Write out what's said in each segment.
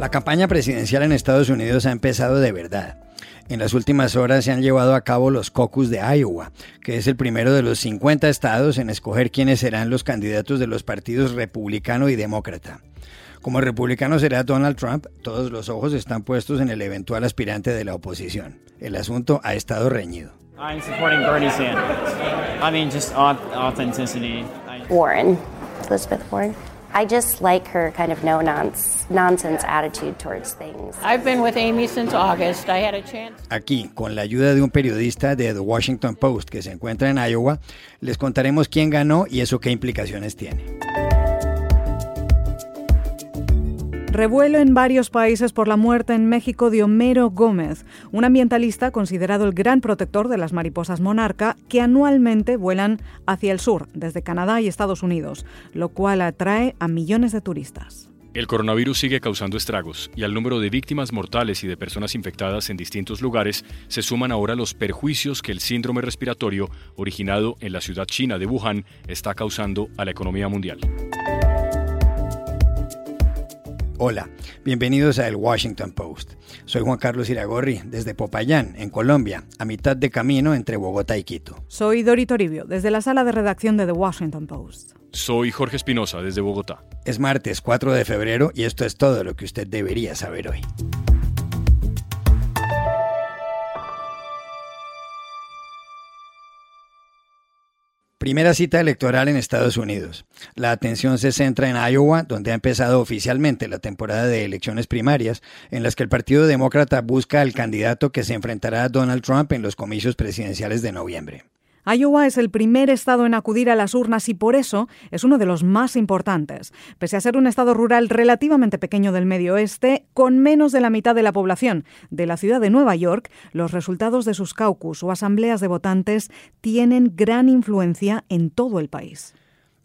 La campaña presidencial en Estados Unidos ha empezado de verdad. En las últimas horas se han llevado a cabo los caucus de Iowa, que es el primero de los 50 estados en escoger quiénes serán los candidatos de los partidos republicano y demócrata. Como republicano será Donald Trump, todos los ojos están puestos en el eventual aspirante de la oposición. El asunto ha estado reñido. I'm supporting Bernie Sanders. I mean, just authenticity. Warren, Elizabeth Warren. I just like her kind of no nonsense attitude towards things. I've been with Amy since August. I had a chance. Aquí, con la ayuda de un periodista de The Washington Post que se encuentra en Iowa, les contaremos quién ganó y eso qué implicaciones tiene. Revuelo en varios países por la muerte en México de Homero Gómez, un ambientalista considerado el gran protector de las mariposas monarca que anualmente vuelan hacia el sur, desde Canadá y Estados Unidos, lo cual atrae a millones de turistas. El coronavirus sigue causando estragos y al número de víctimas mortales y de personas infectadas en distintos lugares se suman ahora los perjuicios que el síndrome respiratorio originado en la ciudad china de Wuhan está causando a la economía mundial. Hola, bienvenidos a El Washington Post. Soy Juan Carlos Iragorri, desde Popayán, en Colombia, a mitad de camino entre Bogotá y Quito. Soy Dori Toribio, desde la sala de redacción de The Washington Post. Soy Jorge Espinosa, desde Bogotá. Es martes 4 de febrero y esto es todo lo que usted debería saber hoy. Primera cita electoral en Estados Unidos. La atención se centra en Iowa, donde ha empezado oficialmente la temporada de elecciones primarias, en las que el Partido Demócrata busca al candidato que se enfrentará a Donald Trump en los comicios presidenciales de noviembre. Iowa es el primer estado en acudir a las urnas y por eso es uno de los más importantes. Pese a ser un estado rural relativamente pequeño del medio oeste, con menos de la mitad de la población de la ciudad de Nueva York, los resultados de sus caucus o asambleas de votantes tienen gran influencia en todo el país.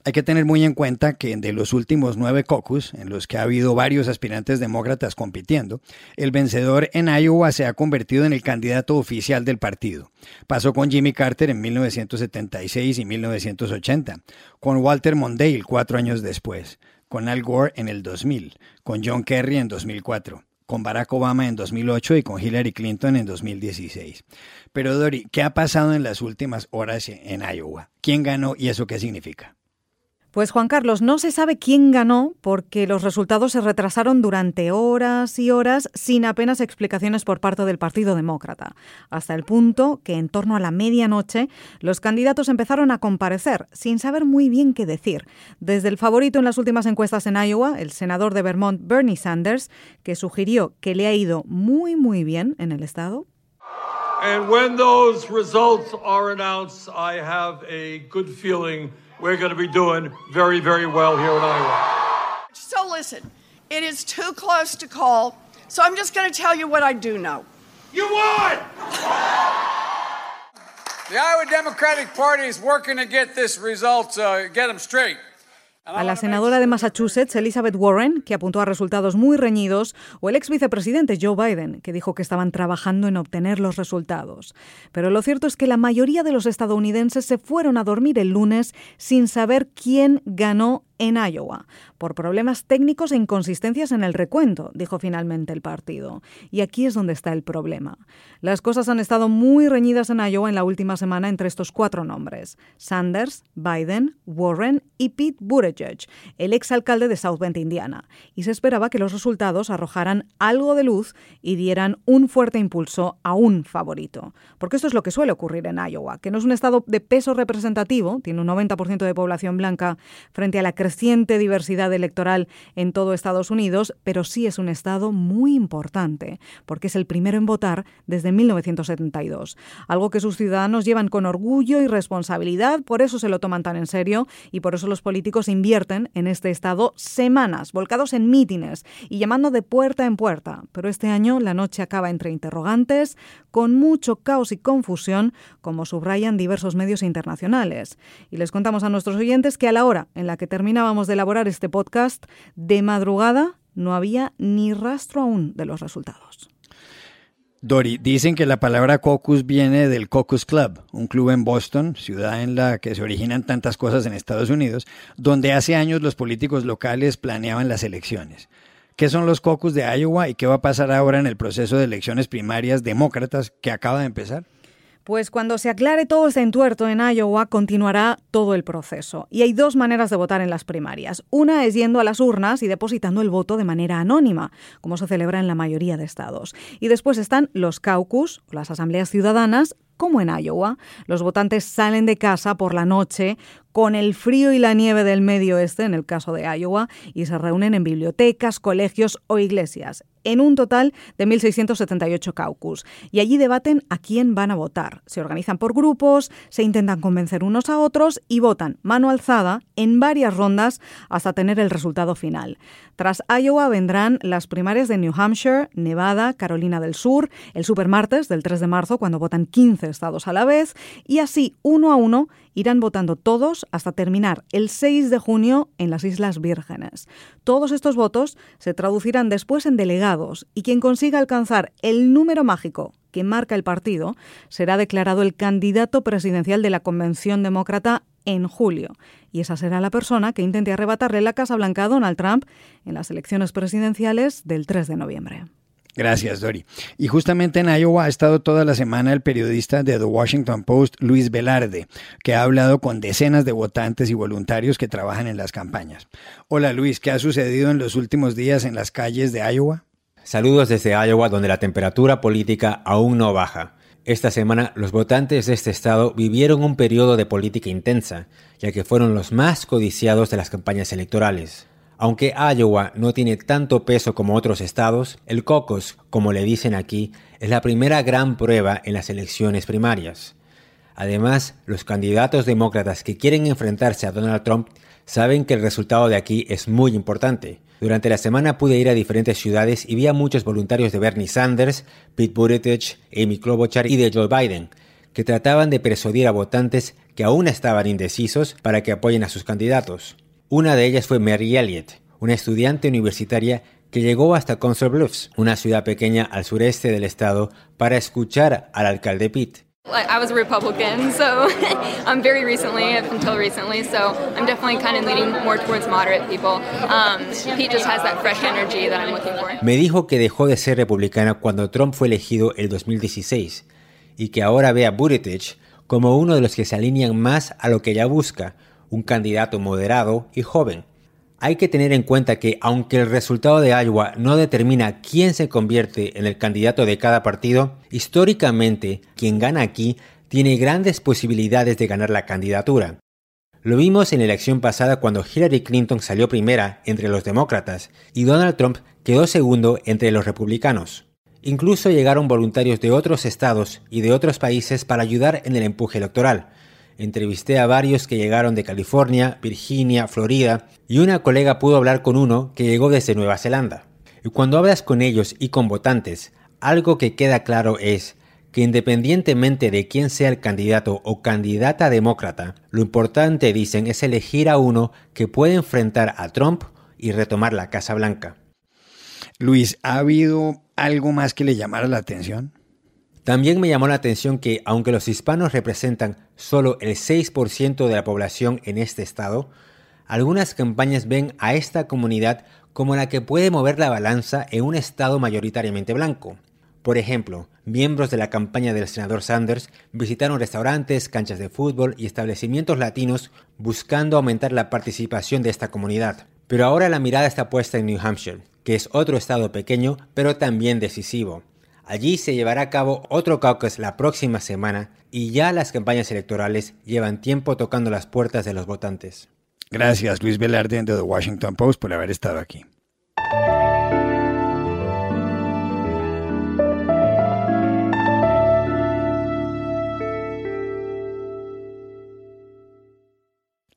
Hay que tener muy en cuenta que de los últimos nueve caucus, en los que ha habido varios aspirantes demócratas compitiendo, el vencedor en Iowa se ha convertido en el candidato oficial del partido. Pasó con Jimmy Carter en 1976 y 1980, con Walter Mondale cuatro años después, con Al Gore en el 2000, con John Kerry en 2004 con Barack Obama en 2008 y con Hillary Clinton en 2016. Pero Dori, ¿qué ha pasado en las últimas horas en Iowa? ¿Quién ganó y eso qué significa? Pues Juan Carlos, no se sabe quién ganó porque los resultados se retrasaron durante horas y horas sin apenas explicaciones por parte del Partido Demócrata, hasta el punto que en torno a la medianoche los candidatos empezaron a comparecer sin saber muy bien qué decir. Desde el favorito en las últimas encuestas en Iowa, el senador de Vermont Bernie Sanders, que sugirió que le ha ido muy muy bien en el estado. And when those results are announced, I have a good feeling we're going to be doing very, very well here in Iowa. So listen, it is too close to call, so I'm just going to tell you what I do know. You won! the Iowa Democratic Party is working to get this result, uh, get them straight. A la senadora de Massachusetts, Elizabeth Warren, que apuntó a resultados muy reñidos, o el ex vicepresidente Joe Biden, que dijo que estaban trabajando en obtener los resultados. Pero lo cierto es que la mayoría de los estadounidenses se fueron a dormir el lunes sin saber quién ganó en Iowa por problemas técnicos e inconsistencias en el recuento, dijo finalmente el partido. Y aquí es donde está el problema. Las cosas han estado muy reñidas en Iowa en la última semana entre estos cuatro nombres: Sanders, Biden, Warren y Pete Buttigieg, el exalcalde de South Bend, Indiana. Y se esperaba que los resultados arrojaran algo de luz y dieran un fuerte impulso a un favorito. Porque esto es lo que suele ocurrir en Iowa, que no es un estado de peso representativo, tiene un 90% de población blanca frente a la creciente diversidad electoral en todo Estados Unidos, pero sí es un estado muy importante, porque es el primero en votar desde 1972, algo que sus ciudadanos llevan con orgullo y responsabilidad, por eso se lo toman tan en serio y por eso los políticos invierten en este estado semanas, volcados en mítines y llamando de puerta en puerta. Pero este año la noche acaba entre interrogantes, con mucho caos y confusión, como subrayan diversos medios internacionales. Y les contamos a nuestros oyentes que a la hora en la que terminábamos de elaborar este podcast, de madrugada no había ni rastro aún de los resultados. Dori, dicen que la palabra caucus viene del Caucus Club, un club en Boston, ciudad en la que se originan tantas cosas en Estados Unidos, donde hace años los políticos locales planeaban las elecciones. ¿Qué son los caucus de Iowa y qué va a pasar ahora en el proceso de elecciones primarias demócratas que acaba de empezar? Pues cuando se aclare todo este entuerto en Iowa, continuará todo el proceso. Y hay dos maneras de votar en las primarias. Una es yendo a las urnas y depositando el voto de manera anónima, como se celebra en la mayoría de estados. Y después están los caucus, las asambleas ciudadanas, como en Iowa. Los votantes salen de casa por la noche con el frío y la nieve del medio oeste, en el caso de Iowa, y se reúnen en bibliotecas, colegios o iglesias, en un total de 1.678 caucus. Y allí debaten a quién van a votar. Se organizan por grupos, se intentan convencer unos a otros y votan mano alzada en varias rondas hasta tener el resultado final. Tras Iowa vendrán las primarias de New Hampshire, Nevada, Carolina del Sur, el supermartes del 3 de marzo, cuando votan 15 estados a la vez, y así, uno a uno, irán votando todos hasta terminar el 6 de junio en las Islas Vírgenes. Todos estos votos se traducirán después en delegados y quien consiga alcanzar el número mágico que marca el partido será declarado el candidato presidencial de la Convención Demócrata en julio. Y esa será la persona que intente arrebatarle la Casa Blanca a Donald Trump en las elecciones presidenciales del 3 de noviembre. Gracias, Dori. Y justamente en Iowa ha estado toda la semana el periodista de The Washington Post, Luis Velarde, que ha hablado con decenas de votantes y voluntarios que trabajan en las campañas. Hola Luis, ¿qué ha sucedido en los últimos días en las calles de Iowa? Saludos desde Iowa, donde la temperatura política aún no baja. Esta semana los votantes de este estado vivieron un periodo de política intensa, ya que fueron los más codiciados de las campañas electorales. Aunque Iowa no tiene tanto peso como otros estados, el caucus, como le dicen aquí, es la primera gran prueba en las elecciones primarias. Además, los candidatos demócratas que quieren enfrentarse a Donald Trump saben que el resultado de aquí es muy importante. Durante la semana pude ir a diferentes ciudades y vi a muchos voluntarios de Bernie Sanders, Pete Buttigieg, Amy Klobuchar y de Joe Biden, que trataban de persuadir a votantes que aún estaban indecisos para que apoyen a sus candidatos. Una de ellas fue Mary Elliott, una estudiante universitaria que llegó hasta Council Bluffs, una ciudad pequeña al sureste del estado, para escuchar al alcalde Pete. I was a Republican, so um, very recently, up until recently, so I'm definitely kind of leaning more towards moderate people. Um, Pete just has that fresh energy that I'm looking for. Me dijo que dejó de ser republicana cuando Trump fue elegido el 2016 y que ahora ve a Buttigieg como uno de los que se alinean más a lo que ella busca, un candidato moderado y joven. Hay que tener en cuenta que aunque el resultado de Iowa no determina quién se convierte en el candidato de cada partido, históricamente quien gana aquí tiene grandes posibilidades de ganar la candidatura. Lo vimos en la elección pasada cuando Hillary Clinton salió primera entre los demócratas y Donald Trump quedó segundo entre los republicanos. Incluso llegaron voluntarios de otros estados y de otros países para ayudar en el empuje electoral, Entrevisté a varios que llegaron de California, Virginia, Florida, y una colega pudo hablar con uno que llegó desde Nueva Zelanda. Y cuando hablas con ellos y con votantes, algo que queda claro es que independientemente de quién sea el candidato o candidata demócrata, lo importante, dicen, es elegir a uno que puede enfrentar a Trump y retomar la Casa Blanca. Luis, ¿ha habido algo más que le llamara la atención? También me llamó la atención que, aunque los hispanos representan solo el 6% de la población en este estado, algunas campañas ven a esta comunidad como la que puede mover la balanza en un estado mayoritariamente blanco. Por ejemplo, miembros de la campaña del senador Sanders visitaron restaurantes, canchas de fútbol y establecimientos latinos buscando aumentar la participación de esta comunidad. Pero ahora la mirada está puesta en New Hampshire, que es otro estado pequeño pero también decisivo. Allí se llevará a cabo otro caucus la próxima semana y ya las campañas electorales llevan tiempo tocando las puertas de los votantes. Gracias Luis Velarde de The Washington Post por haber estado aquí.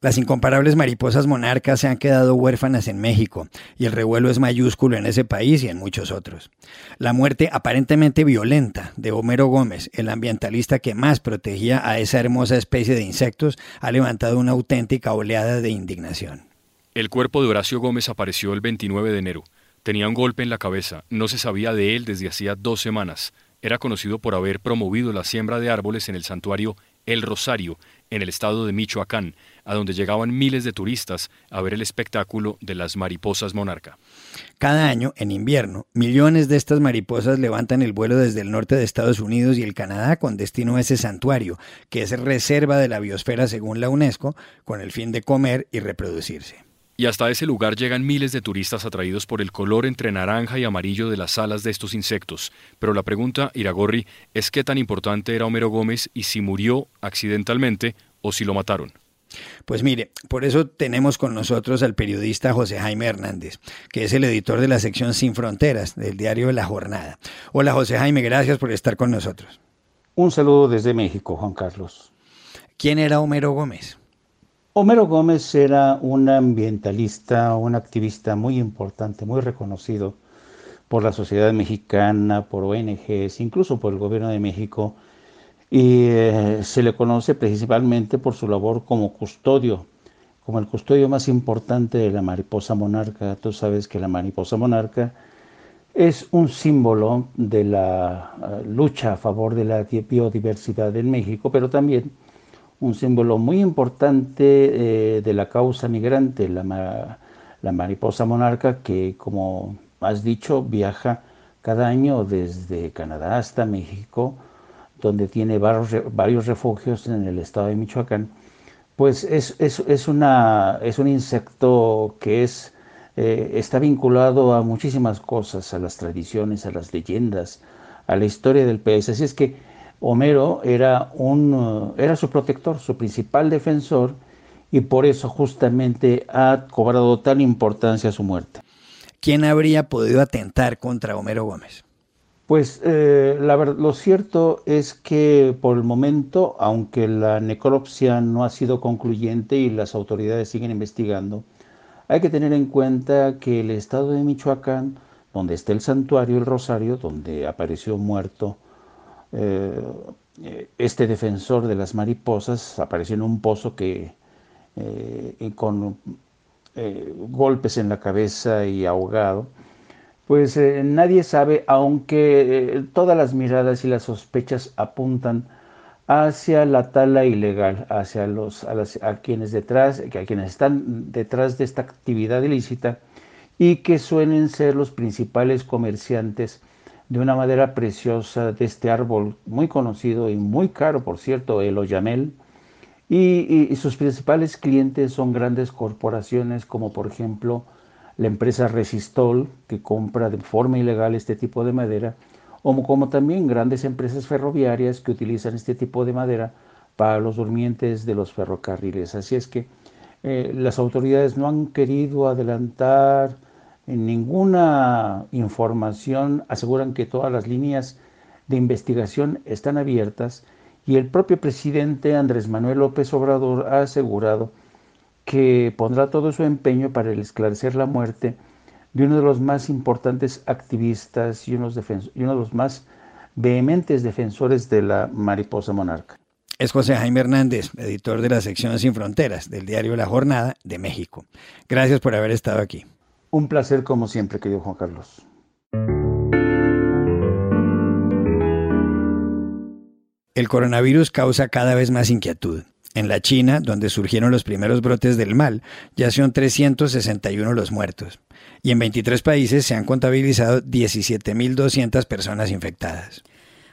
Las incomparables mariposas monarcas se han quedado huérfanas en México y el revuelo es mayúsculo en ese país y en muchos otros. La muerte aparentemente violenta de Homero Gómez, el ambientalista que más protegía a esa hermosa especie de insectos, ha levantado una auténtica oleada de indignación. El cuerpo de Horacio Gómez apareció el 29 de enero. Tenía un golpe en la cabeza, no se sabía de él desde hacía dos semanas. Era conocido por haber promovido la siembra de árboles en el santuario El Rosario, en el estado de Michoacán, a donde llegaban miles de turistas a ver el espectáculo de las mariposas monarca. Cada año, en invierno, millones de estas mariposas levantan el vuelo desde el norte de Estados Unidos y el Canadá con destino a ese santuario, que es reserva de la biosfera según la UNESCO, con el fin de comer y reproducirse. Y hasta ese lugar llegan miles de turistas atraídos por el color entre naranja y amarillo de las alas de estos insectos. Pero la pregunta, Iragorri, es qué tan importante era Homero Gómez y si murió accidentalmente o si lo mataron. Pues mire, por eso tenemos con nosotros al periodista José Jaime Hernández, que es el editor de la sección Sin Fronteras del diario La Jornada. Hola José Jaime, gracias por estar con nosotros. Un saludo desde México, Juan Carlos. ¿Quién era Homero Gómez? Homero Gómez era un ambientalista, un activista muy importante, muy reconocido por la sociedad mexicana, por ONGs, incluso por el gobierno de México, y eh, se le conoce principalmente por su labor como custodio, como el custodio más importante de la mariposa monarca. Tú sabes que la mariposa monarca es un símbolo de la eh, lucha a favor de la biodiversidad en México, pero también un símbolo muy importante eh, de la causa migrante, la, la, mariposa monarca, que como has dicho, viaja cada año desde Canadá hasta México, donde tiene varios, refugios en el estado de Michoacán. Pues es, es, es, una, es un insecto que es, eh, está vinculado a muchísimas cosas, a las tradiciones, a las leyendas, a la historia del país. Así es que Homero era, un, uh, era su protector, su principal defensor, y por eso justamente ha cobrado tal importancia su muerte. ¿Quién habría podido atentar contra Homero Gómez? Pues eh, la lo cierto es que por el momento, aunque la necropsia no ha sido concluyente y las autoridades siguen investigando, hay que tener en cuenta que el estado de Michoacán, donde está el santuario El Rosario, donde apareció muerto eh, este defensor de las mariposas apareció en un pozo que eh, con eh, golpes en la cabeza y ahogado. Pues nadie sabe, aunque todas las miradas y las sospechas apuntan hacia la tala ilegal, hacia los, a, quienes detrás, a quienes están detrás de esta actividad ilícita y que suelen ser los principales comerciantes de una madera preciosa de este árbol muy conocido y muy caro, por cierto, el oyamel. Y, sus principales clientes son grandes corporaciones como por ejemplo la empresa Resistol, que compra de forma ilegal este tipo de madera, o como también grandes empresas ferroviarias que utilizan este tipo de madera para los durmientes de los ferrocarriles. Así es que eh, las autoridades no han querido adelantar en ninguna información aseguran que todas las líneas de investigación están abiertas y el propio presidente Andrés Manuel López Obrador ha asegurado que pondrá todo su empeño para esclarecer la muerte de uno de los más importantes activistas y, uno de los más vehementes defensores de la mariposa monarca. Es José Jaime Hernández, editor de la sección Sin Fronteras del diario La Jornada de México. Gracias por haber estado aquí. Un placer como siempre, querido Juan Carlos. El coronavirus causa cada vez más inquietud. En la China, donde surgieron los primeros brotes del mal, ya son 361 los muertos. Y en 23 países se han contabilizado 17.200 personas infectadas.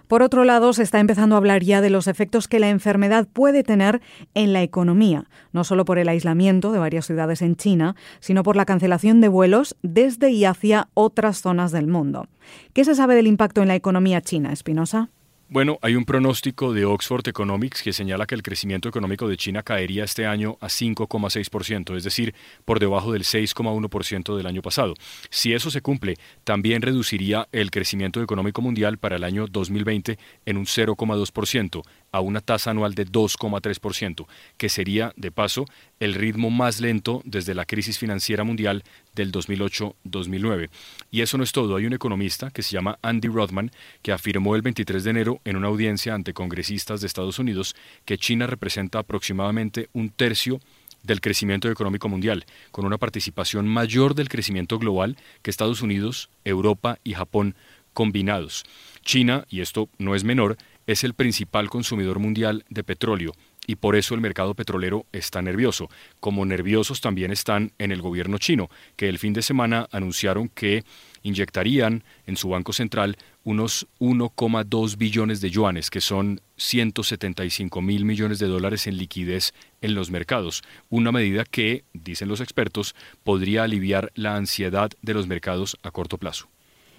Por otro lado, se está empezando a hablar ya de los efectos que la enfermedad puede tener en la economía, no solo por el aislamiento de varias ciudades en China, sino por la cancelación de vuelos desde y hacia otras zonas del mundo. ¿Qué se sabe del impacto en la economía china, Espinosa? Bueno, hay un pronóstico de Oxford Economics que señala que el crecimiento económico de China caería este año a 5,6%, es decir, por debajo del 6,1% del año pasado. Si eso se cumple, también reduciría el crecimiento económico mundial para el año 2020 en un 0,2%, a una tasa anual de 2,3%, que sería, de paso, el ritmo más lento desde la crisis financiera mundial del 2008-2009. Y eso no es todo. Hay un economista que se llama Andy Rothman que afirmó el 23 de enero en una audiencia ante congresistas de Estados Unidos que China representa aproximadamente un tercio del crecimiento económico mundial, con una participación mayor del crecimiento global que Estados Unidos, Europa y Japón combinados. China, y esto no es menor, es el principal consumidor mundial de petróleo y por eso el mercado petrolero está nervioso, como nerviosos también están en el gobierno chino, que el fin de semana anunciaron que inyectarían en su banco central unos 1,2 billones de yuanes, que son 175 mil millones de dólares en liquidez en los mercados, una medida que, dicen los expertos, podría aliviar la ansiedad de los mercados a corto plazo.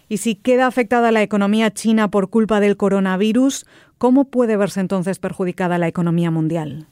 Y si queda afectada la economía china por culpa del coronavirus, ¿cómo puede verse entonces perjudicada la economía mundial?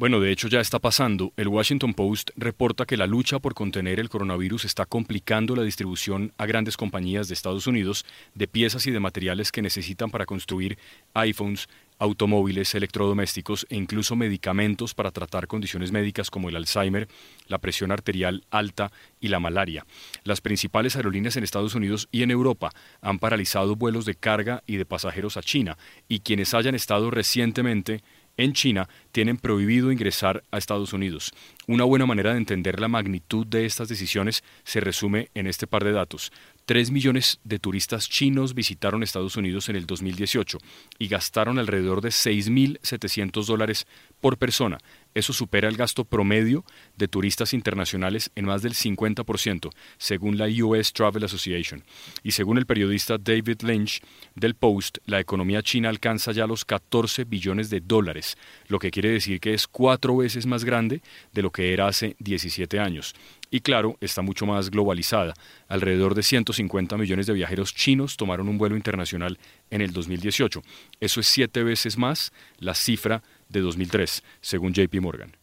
Bueno, de hecho ya está pasando. El Washington Post reporta que la lucha por contener el coronavirus está complicando la distribución a grandes compañías de Estados Unidos de piezas y de materiales que necesitan para construir iPhones, automóviles, electrodomésticos e incluso medicamentos para tratar condiciones médicas como el Alzheimer, la presión arterial alta y la malaria. Las principales aerolíneas en Estados Unidos y en Europa han paralizado vuelos de carga y de pasajeros a China y quienes hayan estado recientemente en China tienen prohibido ingresar a Estados Unidos. Una buena manera de entender la magnitud de estas decisiones se resume en este par de datos. 3 millones de turistas chinos visitaron Estados Unidos en el 2018 y gastaron alrededor de 6.700 dólares por persona. Eso supera el gasto promedio de turistas internacionales en más del 50%, según la US Travel Association. Y según el periodista David Lynch del Post, la economía china alcanza ya los 14 billones de dólares, lo que quiere decir que es cuatro veces más grande de lo que era hace 17 años. Y claro, está mucho más globalizada. Alrededor de 150 millones de viajeros chinos tomaron un vuelo internacional en el 2018. Eso es siete veces más la cifra de 2003, según JP Morgan.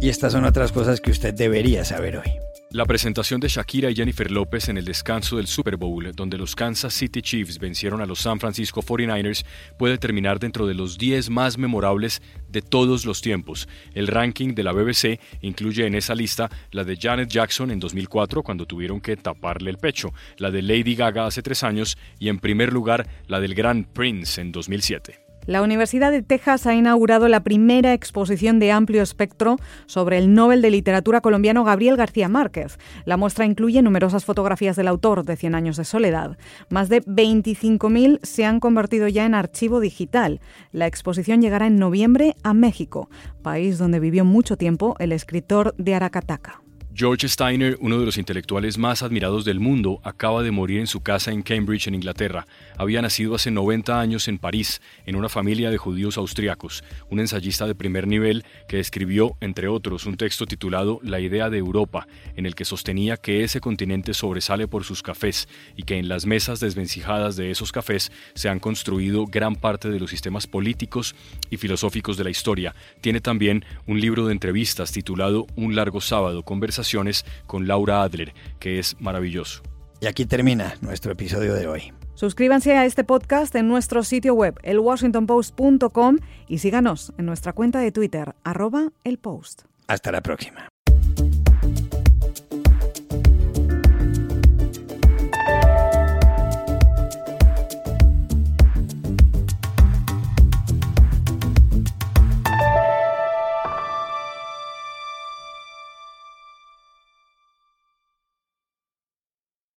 Y estas son otras cosas que usted debería saber hoy. La presentación de Shakira y Jennifer López en el descanso del Super Bowl, donde los Kansas City Chiefs vencieron a los San Francisco 49ers, puede terminar dentro de los 10 más memorables de todos los tiempos. El ranking de la BBC incluye en esa lista la de Janet Jackson en 2004, cuando tuvieron que taparle el pecho, la de Lady Gaga hace tres años y en primer lugar la del Gran Prince en 2007. La Universidad de Texas ha inaugurado la primera exposición de amplio espectro sobre el Nobel de Literatura colombiano Gabriel García Márquez. La muestra incluye numerosas fotografías del autor de Cien años de soledad. Más de 25.000 se han convertido ya en archivo digital. La exposición llegará en noviembre a México, país donde vivió mucho tiempo el escritor de Aracataca. George Steiner, uno de los intelectuales más admirados del mundo, acaba de morir en su casa en Cambridge, en Inglaterra. Había nacido hace 90 años en París, en una familia de judíos austriacos, un ensayista de primer nivel que escribió, entre otros, un texto titulado La idea de Europa, en el que sostenía que ese continente sobresale por sus cafés y que en las mesas desvencijadas de esos cafés se han construido gran parte de los sistemas políticos y filosóficos de la historia. Tiene también un libro de entrevistas titulado Un largo sábado, conversación con Laura Adler, que es maravilloso. Y aquí termina nuestro episodio de hoy. Suscríbanse a este podcast en nuestro sitio web, elwashingtonpost.com, y síganos en nuestra cuenta de Twitter, arroba el post. Hasta la próxima.